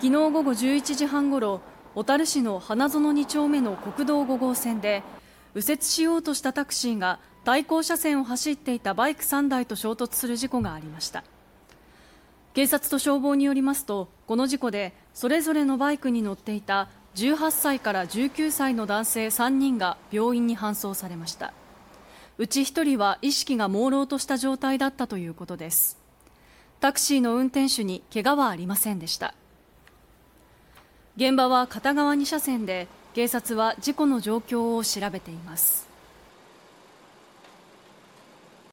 昨日午後11時半ごろ小樽市の花園2丁目の国道5号線で右折しようとしたタクシーが対向車線を走っていたバイク3台と衝突する事故がありました。警察と消防によりますとこの事故でそれぞれのバイクに乗っていた18歳から19歳の男性3人が病院に搬送されました。うち1人は意識が朦朧とした状態だったということです。タクシーの運転手に怪我はありませんでした。現場は片側2車線で警察は事故の状況を調べています。